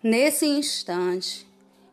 Nesse instante,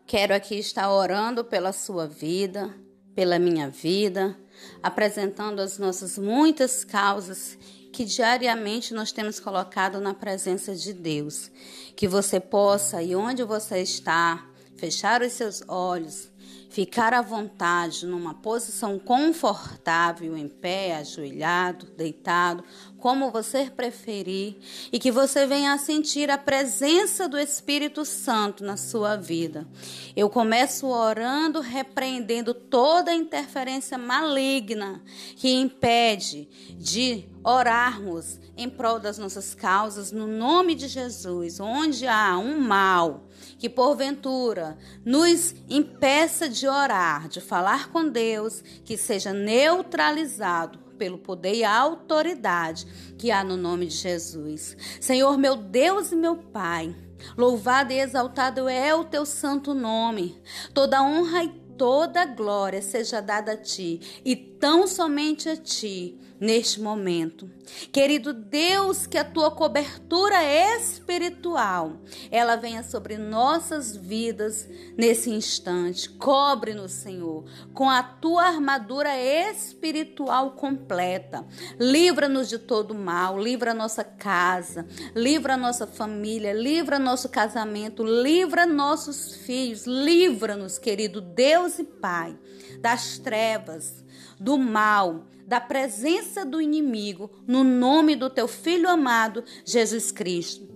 quero aqui estar orando pela sua vida, pela minha vida, apresentando as nossas muitas causas que diariamente nós temos colocado na presença de Deus. Que você possa, e onde você está, fechar os seus olhos Ficar à vontade numa posição confortável, em pé, ajoelhado, deitado, como você preferir, e que você venha a sentir a presença do Espírito Santo na sua vida. Eu começo orando, repreendendo toda interferência maligna que impede de orarmos em prol das nossas causas, no nome de Jesus, onde há um mal que porventura nos impeça de orar, de falar com Deus, que seja neutralizado pelo poder e autoridade que há no nome de Jesus. Senhor, meu Deus e meu Pai, louvado e exaltado é o teu santo nome. Toda honra e toda glória seja dada a ti e tão somente a ti neste momento. Querido Deus, que a tua cobertura espiritual ela venha sobre nossas vidas nesse instante. Cobre-nos, Senhor, com a tua armadura espiritual completa. Livra-nos de todo mal, livra a nossa casa, livra a nossa família, livra nosso casamento, livra nossos filhos, livra-nos, querido Deus e Pai, das trevas do mal, da presença do inimigo, no nome do teu filho amado, Jesus Cristo.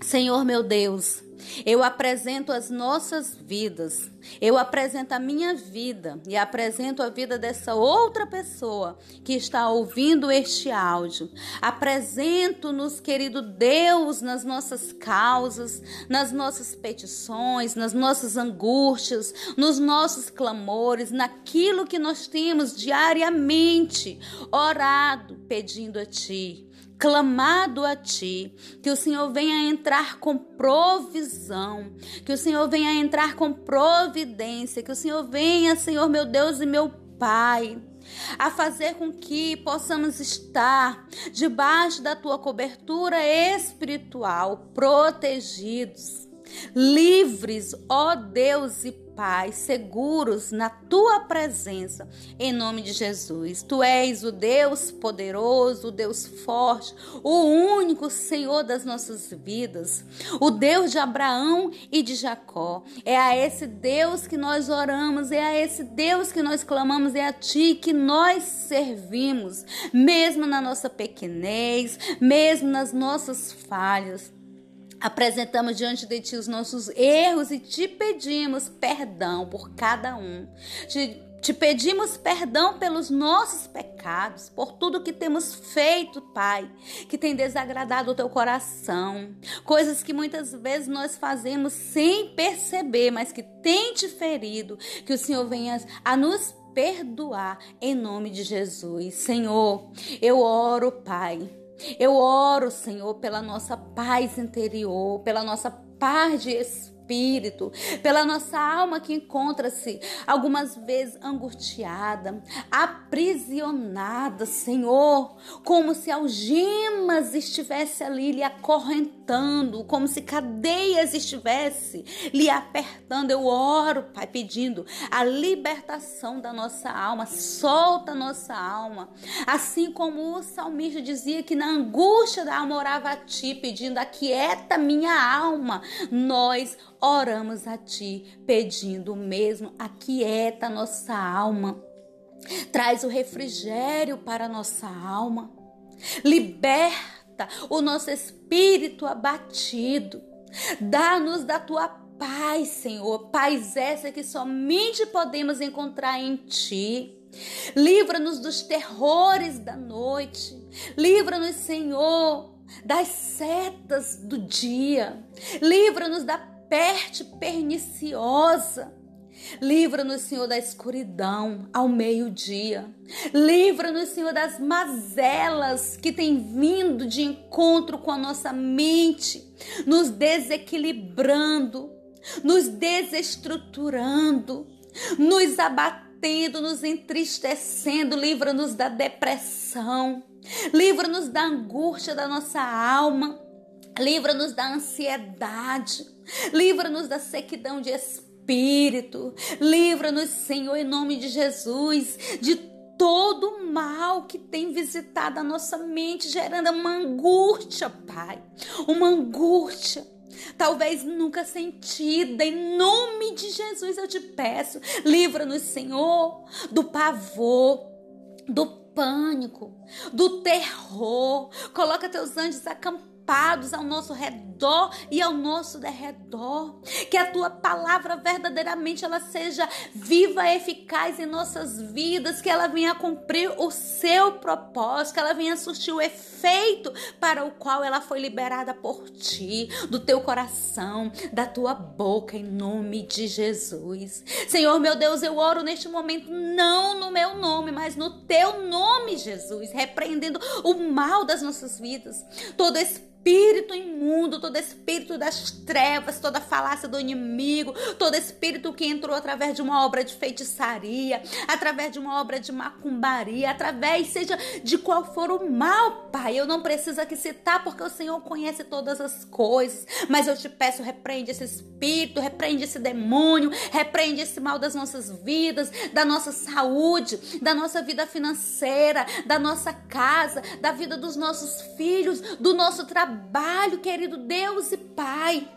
Senhor meu Deus, eu apresento as nossas vidas, eu apresento a minha vida e apresento a vida dessa outra pessoa que está ouvindo este áudio. Apresento-nos, querido Deus, nas nossas causas, nas nossas petições, nas nossas angústias, nos nossos clamores, naquilo que nós temos diariamente orado, pedindo a Ti clamado a ti, que o Senhor venha entrar com provisão, que o Senhor venha entrar com providência, que o Senhor venha, Senhor meu Deus e meu Pai, a fazer com que possamos estar debaixo da tua cobertura espiritual, protegidos, livres, ó Deus e paz, seguros na tua presença, em nome de Jesus. Tu és o Deus poderoso, o Deus forte, o único Senhor das nossas vidas, o Deus de Abraão e de Jacó. É a esse Deus que nós oramos, é a esse Deus que nós clamamos, é a ti que nós servimos, mesmo na nossa pequenez, mesmo nas nossas falhas. Apresentamos diante de Ti os nossos erros e te pedimos perdão por cada um. Te, te pedimos perdão pelos nossos pecados, por tudo que temos feito, Pai, que tem desagradado o teu coração. Coisas que muitas vezes nós fazemos sem perceber, mas que tem te ferido. Que o Senhor venha a nos perdoar em nome de Jesus. Senhor, eu oro, Pai eu oro, Senhor, pela nossa paz interior, pela nossa paz de espírito pela nossa alma que encontra-se algumas vezes angustiada, aprisionada, Senhor, como se algemas estivesse ali lhe acorrentando, como se cadeias estivesse lhe apertando. Eu oro, Pai, pedindo a libertação da nossa alma, solta a nossa alma. Assim como o salmista dizia que na angústia da alma orava a ti, pedindo aquieta minha alma, nós oramos a Ti, pedindo mesmo, aquieta nossa alma, traz o refrigério para nossa alma, liberta o nosso espírito abatido, dá-nos da Tua paz, Senhor, paz essa que somente podemos encontrar em Ti. Livra-nos dos terrores da noite. Livra-nos, Senhor, das setas do dia. Livra-nos da peste perniciosa. Livra-nos, Senhor, da escuridão ao meio-dia. Livra-nos, Senhor, das mazelas que têm vindo de encontro com a nossa mente, nos desequilibrando, nos desestruturando, nos abatendo, nos entristecendo. Livra-nos da depressão. Livra-nos da angústia da nossa alma Livra-nos da ansiedade. Livra-nos da sequidão de espírito. Livra-nos, Senhor, em nome de Jesus, de todo mal que tem visitado a nossa mente, gerando uma angústia, Pai. Uma angústia. Talvez nunca sentida, em nome de Jesus eu te peço, livra-nos, Senhor, do pavor, do pânico, do terror. Coloca teus anjos acampados ao nosso redor e ao nosso derredor. Que a tua palavra verdadeiramente ela seja viva e eficaz em nossas vidas, que ela venha cumprir o seu propósito, que ela venha surtir o efeito para o qual ela foi liberada por ti, do teu coração, da tua boca, em nome de Jesus. Senhor meu Deus, eu oro neste momento não no meu nome, mas no teu nome, Jesus, repreendendo o mal das nossas vidas, todo esse espírito imundo, todo espírito das trevas, toda falácia do inimigo, todo espírito que entrou através de uma obra de feitiçaria, através de uma obra de macumbaria, através, seja de qual for o mal, Pai. Eu não preciso aqui citar porque o Senhor conhece todas as coisas, mas eu te peço, repreende esse espírito, repreende esse demônio, repreende esse mal das nossas vidas, da nossa saúde, da nossa vida financeira, da nossa casa, da vida dos nossos filhos, do nosso trabalho trabalho, querido Deus e Pai.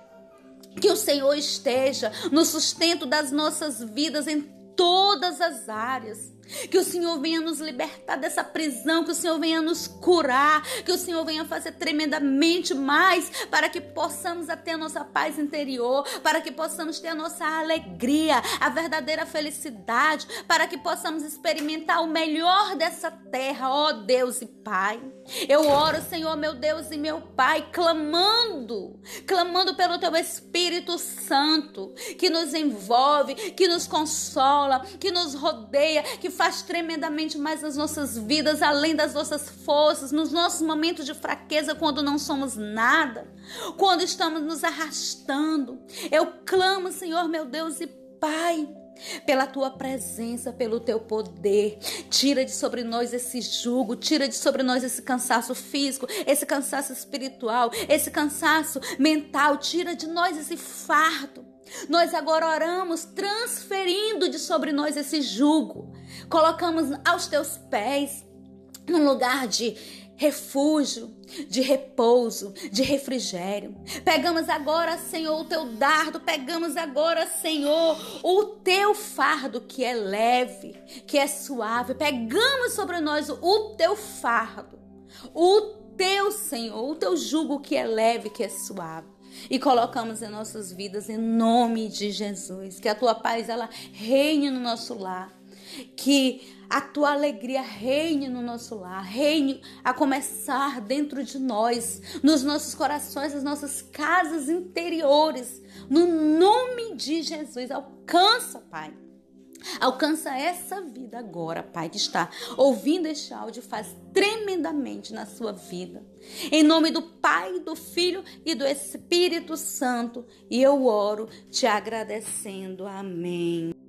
Que o Senhor esteja no sustento das nossas vidas em todas as áreas. Que o Senhor venha nos libertar dessa prisão, que o Senhor venha nos curar, que o Senhor venha fazer tremendamente mais para que possamos ter a nossa paz interior, para que possamos ter a nossa alegria, a verdadeira felicidade, para que possamos experimentar o melhor dessa terra, ó Deus e Pai. Eu oro, Senhor, meu Deus e meu Pai, clamando, clamando pelo teu Espírito Santo, que nos envolve, que nos consola, que nos rodeia, faz tremendamente mais nas nossas vidas, além das nossas forças, nos nossos momentos de fraqueza, quando não somos nada, quando estamos nos arrastando. Eu clamo, Senhor, meu Deus e Pai pela tua presença, pelo teu poder. Tira de sobre nós esse jugo, tira de sobre nós esse cansaço físico, esse cansaço espiritual, esse cansaço mental, tira de nós esse fardo. Nós agora oramos transferindo de sobre nós esse jugo. Colocamos aos teus pés num lugar de refúgio, de repouso, de refrigério. Pegamos agora, Senhor, o teu dardo, pegamos agora, Senhor, o teu fardo que é leve, que é suave. Pegamos sobre nós o teu fardo, o teu, Senhor, o teu jugo que é leve, que é suave e colocamos em nossas vidas em nome de Jesus. Que a tua paz ela reine no nosso lar. Que a tua alegria reine no nosso lar, reine a começar dentro de nós, nos nossos corações, nas nossas casas interiores. No nome de Jesus, alcança, Pai Alcança essa vida agora, Pai, que está ouvindo este áudio, faz tremendamente na sua vida. Em nome do Pai, do Filho e do Espírito Santo. E eu oro te agradecendo. Amém.